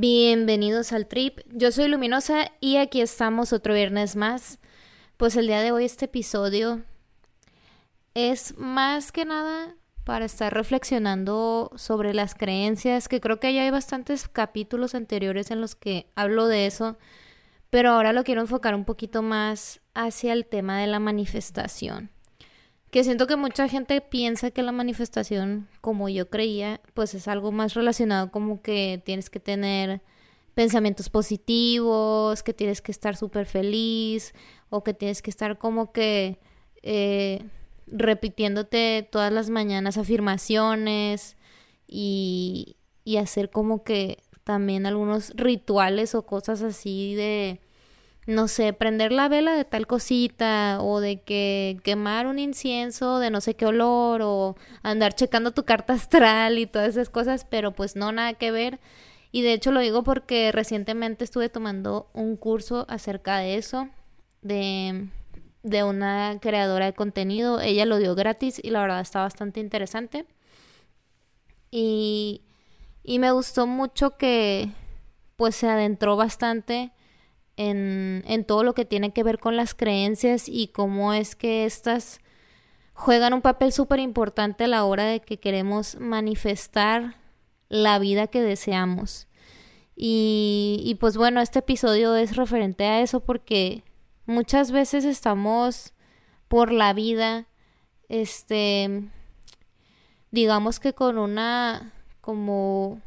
Bienvenidos al Trip, yo soy Luminosa y aquí estamos otro viernes más. Pues el día de hoy este episodio es más que nada para estar reflexionando sobre las creencias, que creo que ya hay bastantes capítulos anteriores en los que hablo de eso, pero ahora lo quiero enfocar un poquito más hacia el tema de la manifestación. Que siento que mucha gente piensa que la manifestación, como yo creía, pues es algo más relacionado como que tienes que tener pensamientos positivos, que tienes que estar súper feliz o que tienes que estar como que eh, repitiéndote todas las mañanas afirmaciones y, y hacer como que también algunos rituales o cosas así de no sé, prender la vela de tal cosita o de que quemar un incienso de no sé qué olor o andar checando tu carta astral y todas esas cosas, pero pues no nada que ver. Y de hecho lo digo porque recientemente estuve tomando un curso acerca de eso, de, de una creadora de contenido. Ella lo dio gratis y la verdad está bastante interesante. Y, y me gustó mucho que pues se adentró bastante en, todo lo que tiene que ver con las creencias y cómo es que estas juegan un papel súper importante a la hora de que queremos manifestar la vida que deseamos. Y, y, pues bueno, este episodio es referente a eso porque muchas veces estamos por la vida, este, digamos que con una como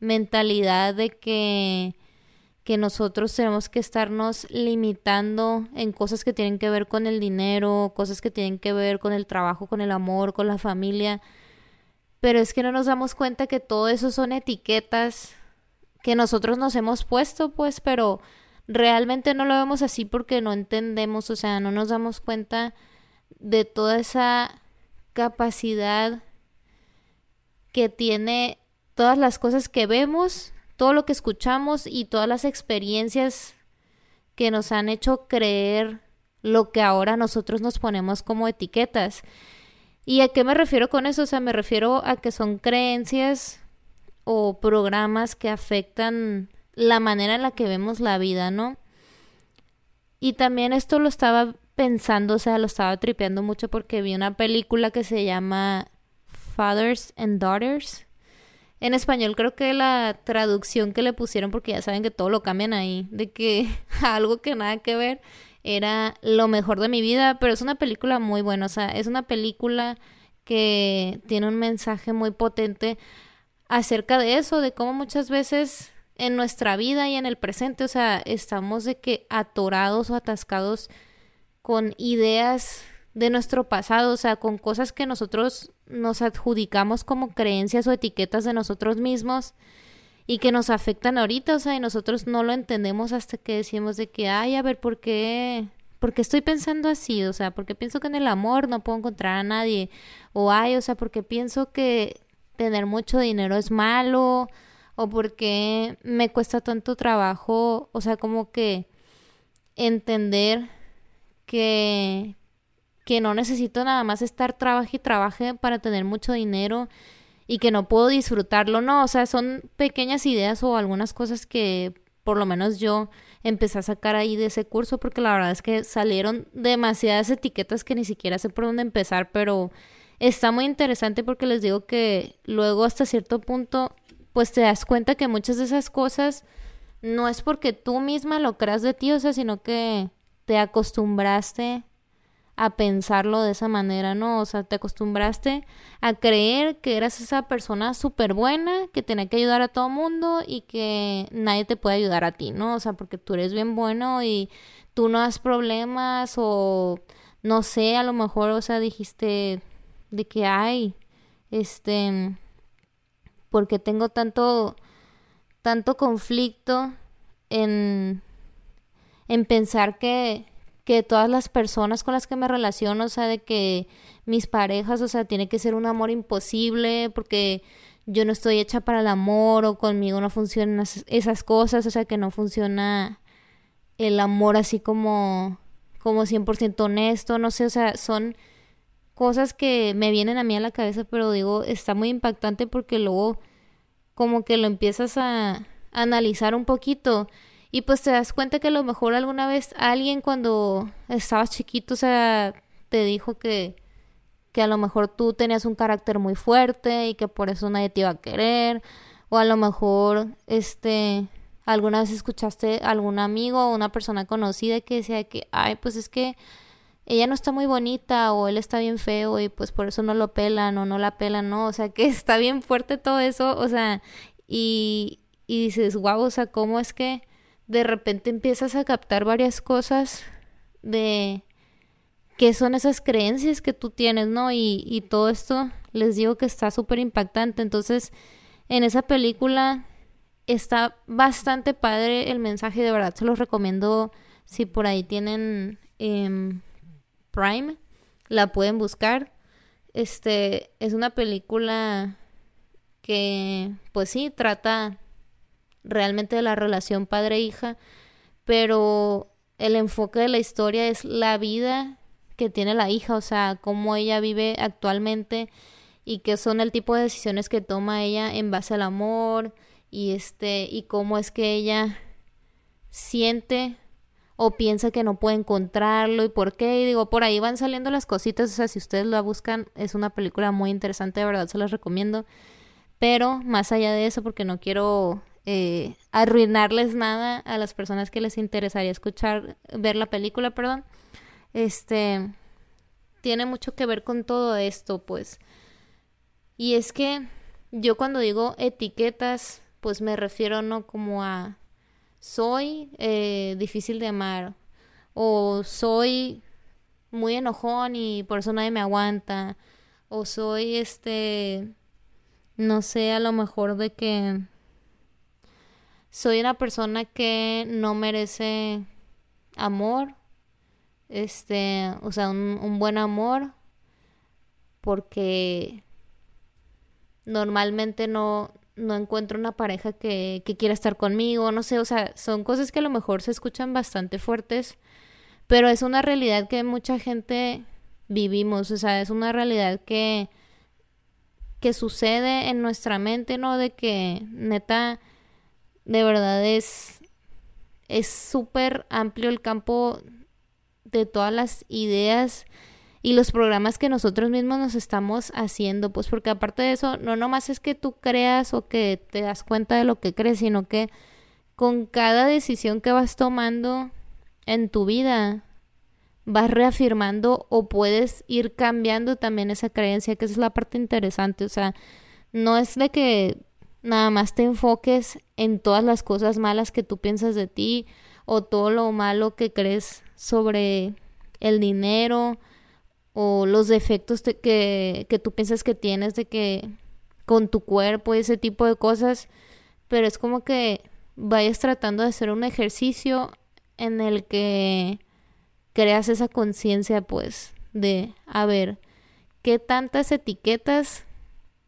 mentalidad de que que nosotros tenemos que estarnos limitando en cosas que tienen que ver con el dinero, cosas que tienen que ver con el trabajo, con el amor, con la familia. Pero es que no nos damos cuenta que todo eso son etiquetas que nosotros nos hemos puesto, pues, pero realmente no lo vemos así porque no entendemos, o sea, no nos damos cuenta de toda esa capacidad que tiene todas las cosas que vemos todo lo que escuchamos y todas las experiencias que nos han hecho creer lo que ahora nosotros nos ponemos como etiquetas. ¿Y a qué me refiero con eso? O sea, me refiero a que son creencias o programas que afectan la manera en la que vemos la vida, ¿no? Y también esto lo estaba pensando, o sea, lo estaba tripeando mucho porque vi una película que se llama Fathers and Daughters en español creo que la traducción que le pusieron, porque ya saben que todo lo cambian ahí, de que algo que nada que ver era lo mejor de mi vida, pero es una película muy buena, o sea, es una película que tiene un mensaje muy potente acerca de eso, de cómo muchas veces en nuestra vida y en el presente, o sea, estamos de que atorados o atascados con ideas de nuestro pasado, o sea, con cosas que nosotros nos adjudicamos como creencias o etiquetas de nosotros mismos y que nos afectan ahorita, o sea, y nosotros no lo entendemos hasta que decimos de que, ay, a ver, ¿por qué? ¿Por qué estoy pensando así? O sea, porque pienso que en el amor no puedo encontrar a nadie. O ay, o sea, porque pienso que tener mucho dinero es malo. O porque me cuesta tanto trabajo, o sea, como que entender que, que no necesito nada más estar trabaje y trabaje para tener mucho dinero y que no puedo disfrutarlo, no, o sea, son pequeñas ideas o algunas cosas que por lo menos yo empecé a sacar ahí de ese curso porque la verdad es que salieron demasiadas etiquetas que ni siquiera sé por dónde empezar, pero está muy interesante porque les digo que luego hasta cierto punto pues te das cuenta que muchas de esas cosas no es porque tú misma lo creas de ti, o sea, sino que te acostumbraste a pensarlo de esa manera, ¿no? O sea, te acostumbraste a creer que eras esa persona súper buena, que tenía que ayudar a todo mundo y que nadie te puede ayudar a ti, ¿no? O sea, porque tú eres bien bueno y tú no das problemas o no sé, a lo mejor, o sea, dijiste de que hay, este, porque tengo tanto, tanto conflicto en, en pensar que, que todas las personas con las que me relaciono, o sea, de que mis parejas, o sea, tiene que ser un amor imposible porque yo no estoy hecha para el amor o conmigo no funcionan esas cosas, o sea, que no funciona el amor así como como 100% honesto, no sé, o sea, son cosas que me vienen a mí a la cabeza, pero digo, está muy impactante porque luego como que lo empiezas a, analizar un poquito y pues te das cuenta que a lo mejor alguna vez alguien cuando estabas chiquito, o sea, te dijo que que a lo mejor tú tenías un carácter muy fuerte y que por eso nadie te iba a querer o a lo mejor este alguna vez escuchaste a algún amigo o una persona conocida que decía que ay, pues es que ella no está muy bonita o él está bien feo y pues por eso no lo pelan o no la pelan, ¿no? O sea, que está bien fuerte todo eso, o sea, y, y dices, wow, o sea, ¿cómo es que de repente empiezas a captar varias cosas de qué son esas creencias que tú tienes, ¿no? Y, y todo esto les digo que está súper impactante. Entonces, en esa película está bastante padre el mensaje, de verdad se los recomiendo si por ahí tienen em, Prime, la pueden buscar. Este es una película que, pues sí, trata realmente de la relación padre-hija, pero el enfoque de la historia es la vida que tiene la hija, o sea, cómo ella vive actualmente y qué son el tipo de decisiones que toma ella en base al amor y este y cómo es que ella siente o piensa que no puede encontrarlo y por qué. Y digo, por ahí van saliendo las cositas. O sea, si ustedes la buscan, es una película muy interesante, de verdad se las recomiendo. Pero más allá de eso, porque no quiero eh, arruinarles nada a las personas que les interesaría escuchar, ver la película, perdón. Este tiene mucho que ver con todo esto, pues. Y es que yo cuando digo etiquetas, pues me refiero no como a soy eh, difícil de amar o soy muy enojón y por eso nadie me aguanta o soy este no sé a lo mejor de que soy una persona que no merece amor este o sea un, buen amor porque normalmente no no encuentro una pareja que, que quiera estar conmigo, no sé, o sea, son cosas que a lo mejor se escuchan bastante fuertes, pero es una realidad que mucha gente vivimos, o sea, es una realidad que, que sucede en nuestra mente, ¿no? De que neta, de verdad es es súper amplio el campo de todas las ideas y los programas que nosotros mismos nos estamos haciendo, pues porque aparte de eso, no nomás es que tú creas o que te das cuenta de lo que crees, sino que con cada decisión que vas tomando en tu vida, vas reafirmando o puedes ir cambiando también esa creencia, que esa es la parte interesante, o sea, no es de que nada más te enfoques en todas las cosas malas que tú piensas de ti o todo lo malo que crees sobre el dinero o los defectos que, que tú piensas que tienes de que con tu cuerpo y ese tipo de cosas, pero es como que vayas tratando de hacer un ejercicio en el que creas esa conciencia pues de a ver qué tantas etiquetas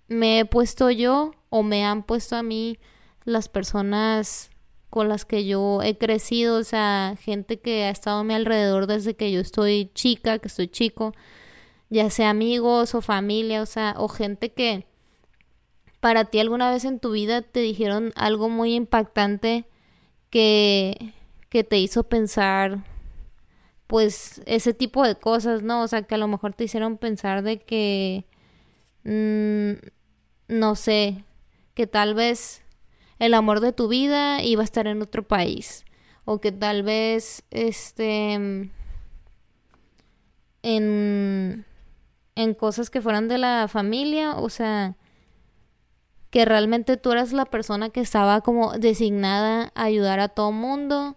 me he puesto yo o me han puesto a mí las personas con las que yo he crecido, o sea, gente que ha estado a mi alrededor desde que yo estoy chica, que estoy chico, ya sea amigos o familia, o sea, o gente que para ti alguna vez en tu vida te dijeron algo muy impactante que, que te hizo pensar pues ese tipo de cosas, ¿no? O sea, que a lo mejor te hicieron pensar de que mm, no sé, que tal vez el amor de tu vida iba a estar en otro país o que tal vez este en en cosas que fueran de la familia, o sea, que realmente tú eras la persona que estaba como designada a ayudar a todo mundo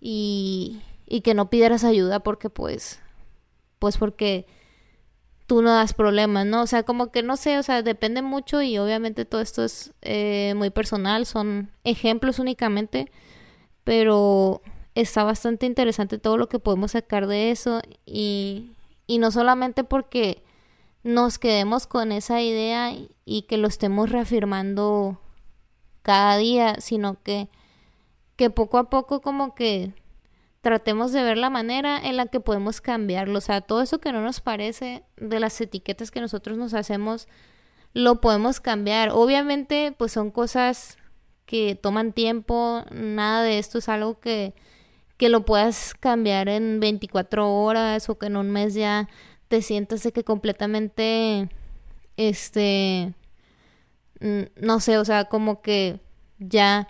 y, y que no pidieras ayuda porque pues, pues porque tú no das problemas, ¿no? O sea, como que no sé, o sea, depende mucho y obviamente todo esto es eh, muy personal, son ejemplos únicamente, pero está bastante interesante todo lo que podemos sacar de eso y, y no solamente porque nos quedemos con esa idea y que lo estemos reafirmando cada día, sino que, que poco a poco como que tratemos de ver la manera en la que podemos cambiarlo. O sea, todo eso que no nos parece de las etiquetas que nosotros nos hacemos, lo podemos cambiar. Obviamente, pues son cosas que toman tiempo, nada de esto es algo que, que lo puedas cambiar en 24 horas o que en un mes ya te sientas de que completamente, este, no sé, o sea, como que ya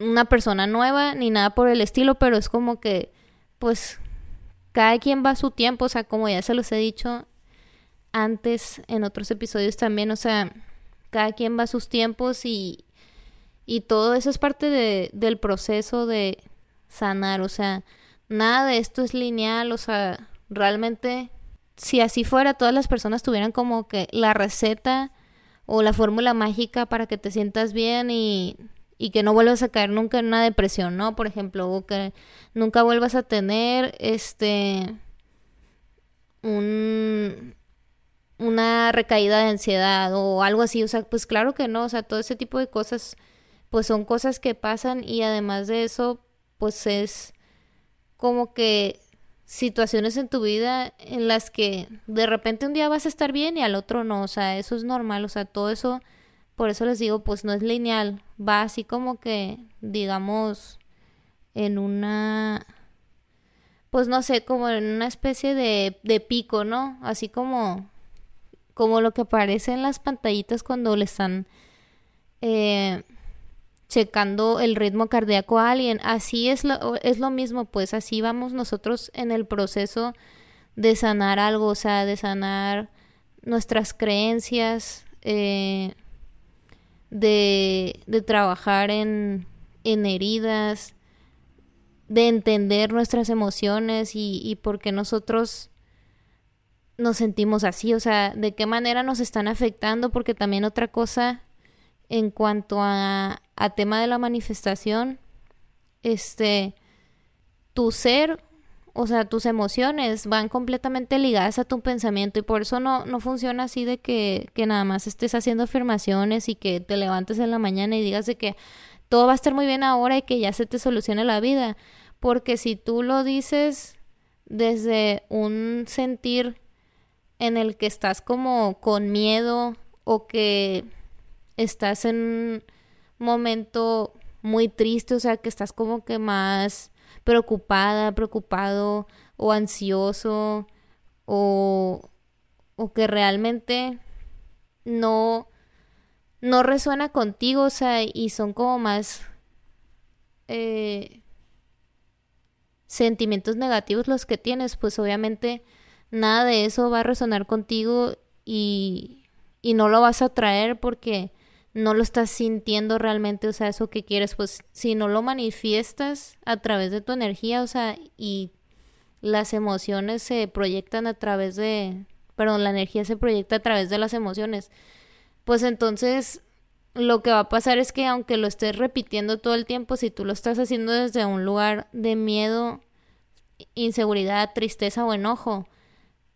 una persona nueva ni nada por el estilo, pero es como que, pues, cada quien va a su tiempo, o sea, como ya se los he dicho antes en otros episodios también, o sea, cada quien va a sus tiempos y, y todo eso es parte de, del proceso de sanar, o sea, nada de esto es lineal, o sea, realmente, si así fuera, todas las personas tuvieran como que la receta o la fórmula mágica para que te sientas bien y, y que no vuelvas a caer nunca en una depresión, ¿no? Por ejemplo, o que nunca vuelvas a tener este un una recaída de ansiedad o algo así, o sea, pues claro que no, o sea, todo ese tipo de cosas pues son cosas que pasan y además de eso pues es como que situaciones en tu vida en las que de repente un día vas a estar bien y al otro no, o sea, eso es normal, o sea, todo eso, por eso les digo, pues no es lineal, va así como que, digamos, en una, pues no sé, como en una especie de, de pico, ¿no? Así como, como lo que aparece en las pantallitas cuando le están... Eh, checando el ritmo cardíaco a alguien. Así es lo, es lo mismo, pues así vamos nosotros en el proceso de sanar algo, o sea, de sanar nuestras creencias, eh, de, de, trabajar en, en, heridas, de entender nuestras emociones y, y por qué nosotros nos sentimos así, o sea, de qué manera nos están afectando, porque también otra cosa en cuanto a, a tema de la manifestación, este, tu ser, o sea, tus emociones van completamente ligadas a tu pensamiento y por eso no, no funciona así de que, que nada más estés haciendo afirmaciones y que te levantes en la mañana y digas de que todo va a estar muy bien ahora y que ya se te solucione la vida. Porque si tú lo dices desde un sentir en el que estás como con miedo o que estás en un momento muy triste, o sea, que estás como que más preocupada, preocupado o ansioso o, o que realmente no no resuena contigo, o sea, y son como más eh, sentimientos negativos los que tienes, pues obviamente nada de eso va a resonar contigo y, y no lo vas a traer porque no lo estás sintiendo realmente, o sea, eso que quieres, pues si no lo manifiestas a través de tu energía, o sea, y las emociones se proyectan a través de, perdón, la energía se proyecta a través de las emociones, pues entonces lo que va a pasar es que aunque lo estés repitiendo todo el tiempo, si tú lo estás haciendo desde un lugar de miedo, inseguridad, tristeza o enojo,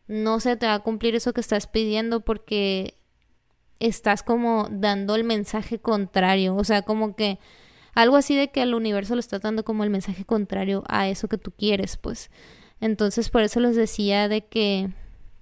no se te va a cumplir eso que estás pidiendo porque estás como dando el mensaje contrario, o sea, como que algo así de que al universo le estás dando como el mensaje contrario a eso que tú quieres, pues. Entonces, por eso les decía de que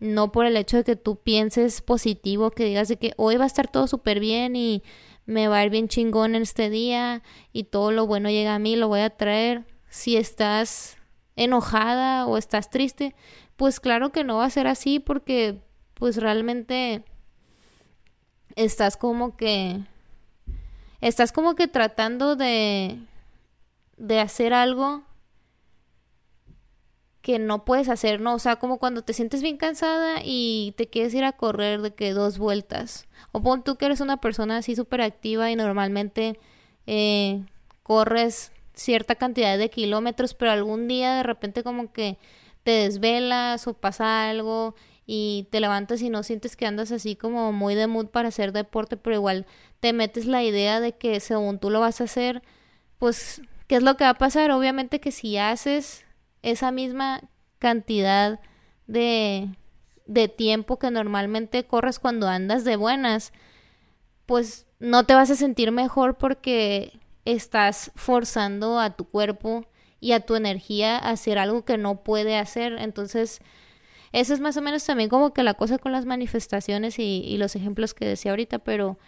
no por el hecho de que tú pienses positivo, que digas de que hoy va a estar todo súper bien y me va a ir bien chingón en este día y todo lo bueno llega a mí, lo voy a traer. Si estás enojada o estás triste, pues claro que no va a ser así porque pues realmente estás como que estás como que tratando de de hacer algo que no puedes hacer, ¿no? O sea, como cuando te sientes bien cansada y te quieres ir a correr de que dos vueltas. O pon tú que eres una persona así súper activa y normalmente eh, corres cierta cantidad de kilómetros, pero algún día de repente como que te desvelas o pasa algo y te levantas y no sientes que andas así como muy de mood para hacer deporte, pero igual te metes la idea de que según tú lo vas a hacer, pues ¿qué es lo que va a pasar? Obviamente que si haces esa misma cantidad de, de tiempo que normalmente corres cuando andas de buenas, pues no te vas a sentir mejor porque estás forzando a tu cuerpo y a tu energía a hacer algo que no puede hacer. Entonces, eso es más o menos también como que la cosa con las manifestaciones y, y los ejemplos que decía ahorita, pero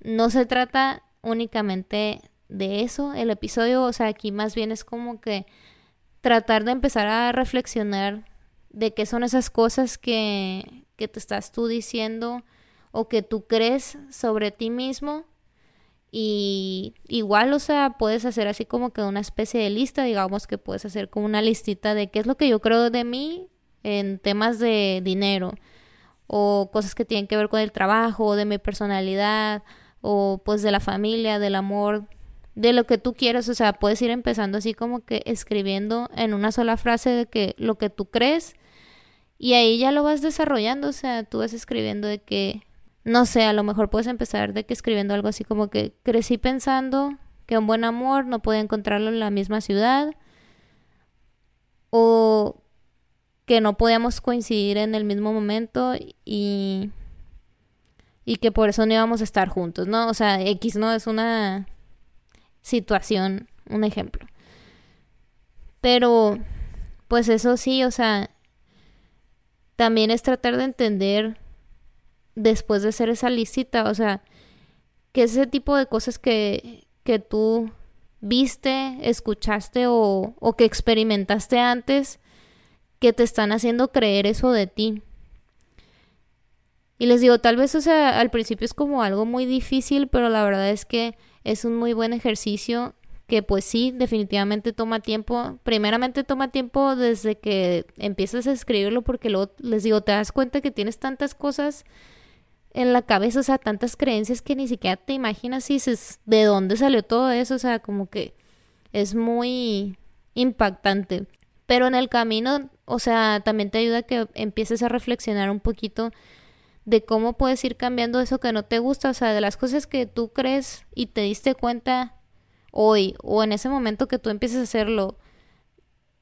no se trata únicamente de eso. El episodio, o sea, aquí más bien es como que tratar de empezar a reflexionar de qué son esas cosas que, que te estás tú diciendo o que tú crees sobre ti mismo. Y igual, o sea, puedes hacer así como que una especie de lista, digamos que puedes hacer como una listita de qué es lo que yo creo de mí en temas de dinero o cosas que tienen que ver con el trabajo, de mi personalidad o pues de la familia, del amor, de lo que tú quieras, o sea, puedes ir empezando así como que escribiendo en una sola frase de que lo que tú crees y ahí ya lo vas desarrollando, o sea, tú vas escribiendo de que, no sé, a lo mejor puedes empezar de que escribiendo algo así como que crecí pensando que un buen amor no puede encontrarlo en la misma ciudad o que no podíamos coincidir en el mismo momento y y que por eso no íbamos a estar juntos, ¿no? O sea, X no es una situación, un ejemplo. Pero, pues eso sí, o sea, también es tratar de entender después de hacer esa listita, o sea, que ese tipo de cosas que, que tú viste, escuchaste o, o que experimentaste antes, que te están haciendo creer eso de ti. Y les digo, tal vez, o sea, al principio es como algo muy difícil, pero la verdad es que es un muy buen ejercicio que pues sí, definitivamente toma tiempo. Primeramente toma tiempo desde que empiezas a escribirlo porque luego les digo, te das cuenta que tienes tantas cosas en la cabeza, o sea, tantas creencias que ni siquiera te imaginas si es de dónde salió todo eso, o sea, como que es muy impactante. Pero en el camino, o sea, también te ayuda a que empieces a reflexionar un poquito de cómo puedes ir cambiando eso que no te gusta, o sea, de las cosas que tú crees y te diste cuenta hoy o en ese momento que tú empieces a hacerlo,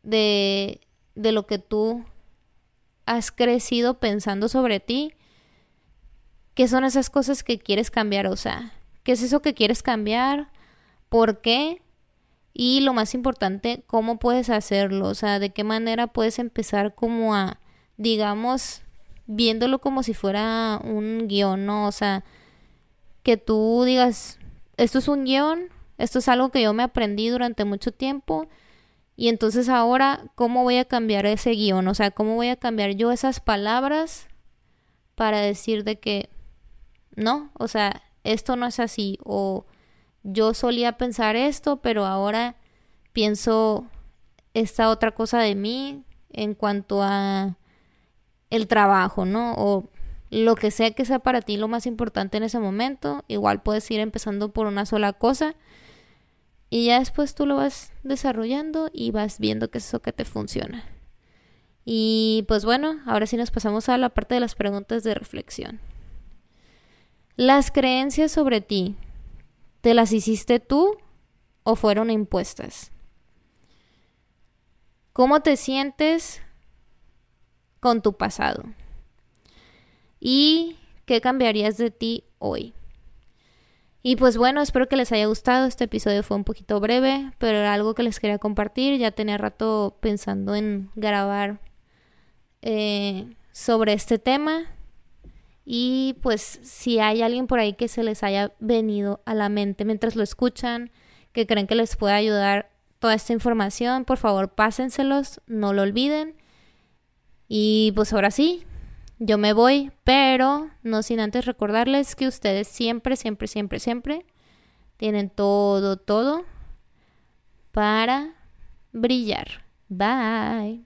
de, de lo que tú has crecido pensando sobre ti, ¿qué son esas cosas que quieres cambiar? O sea, ¿qué es eso que quieres cambiar? ¿Por qué? Y lo más importante, ¿cómo puedes hacerlo? O sea, ¿de qué manera puedes empezar como a, digamos, viéndolo como si fuera un guion, ¿no? O sea, que tú digas, esto es un guion, esto es algo que yo me aprendí durante mucho tiempo y entonces ahora, ¿cómo voy a cambiar ese guion? O sea, ¿cómo voy a cambiar yo esas palabras para decir de que, no, o sea, esto no es así o yo solía pensar esto, pero ahora pienso esta otra cosa de mí en cuanto a el trabajo, ¿no? O lo que sea que sea para ti lo más importante en ese momento. Igual puedes ir empezando por una sola cosa y ya después tú lo vas desarrollando y vas viendo qué es eso que te funciona. Y pues bueno, ahora sí nos pasamos a la parte de las preguntas de reflexión. Las creencias sobre ti, ¿te las hiciste tú o fueron impuestas? ¿Cómo te sientes con tu pasado. ¿Y qué cambiarías de ti hoy? Y pues bueno, espero que les haya gustado. Este episodio fue un poquito breve, pero era algo que les quería compartir. Ya tenía rato pensando en grabar eh, sobre este tema. Y pues si hay alguien por ahí que se les haya venido a la mente mientras lo escuchan, que creen que les pueda ayudar toda esta información, por favor pásenselos, no lo olviden. Y pues ahora sí, yo me voy, pero no sin antes recordarles que ustedes siempre, siempre, siempre, siempre tienen todo, todo para brillar. Bye.